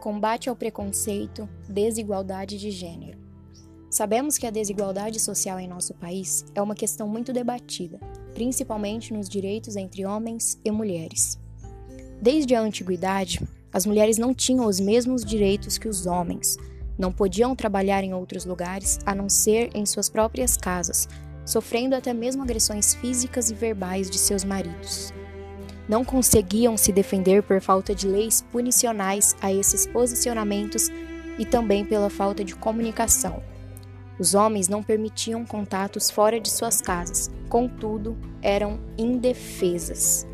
Combate ao preconceito, desigualdade de gênero. Sabemos que a desigualdade social em nosso país é uma questão muito debatida, principalmente nos direitos entre homens e mulheres. Desde a antiguidade, as mulheres não tinham os mesmos direitos que os homens, não podiam trabalhar em outros lugares a não ser em suas próprias casas, sofrendo até mesmo agressões físicas e verbais de seus maridos não conseguiam se defender por falta de leis punicionais a esses posicionamentos e também pela falta de comunicação. Os homens não permitiam contatos fora de suas casas, contudo, eram indefesas.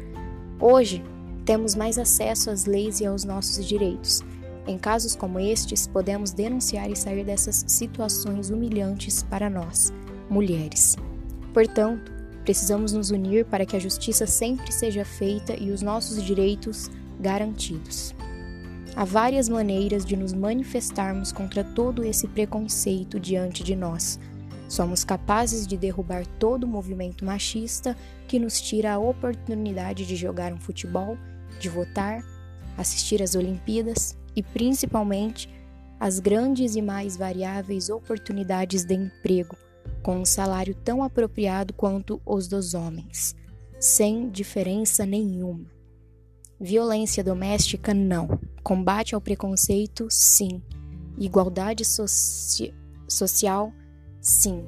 Hoje, temos mais acesso às leis e aos nossos direitos. Em casos como estes, podemos denunciar e sair dessas situações humilhantes para nós, mulheres. Portanto, Precisamos nos unir para que a justiça sempre seja feita e os nossos direitos garantidos. Há várias maneiras de nos manifestarmos contra todo esse preconceito diante de nós. Somos capazes de derrubar todo o movimento machista que nos tira a oportunidade de jogar um futebol, de votar, assistir às Olimpíadas e, principalmente, as grandes e mais variáveis oportunidades de emprego com um salário tão apropriado quanto os dos homens, sem diferença nenhuma. Violência doméstica, não. Combate ao preconceito, sim. Igualdade soci social, sim.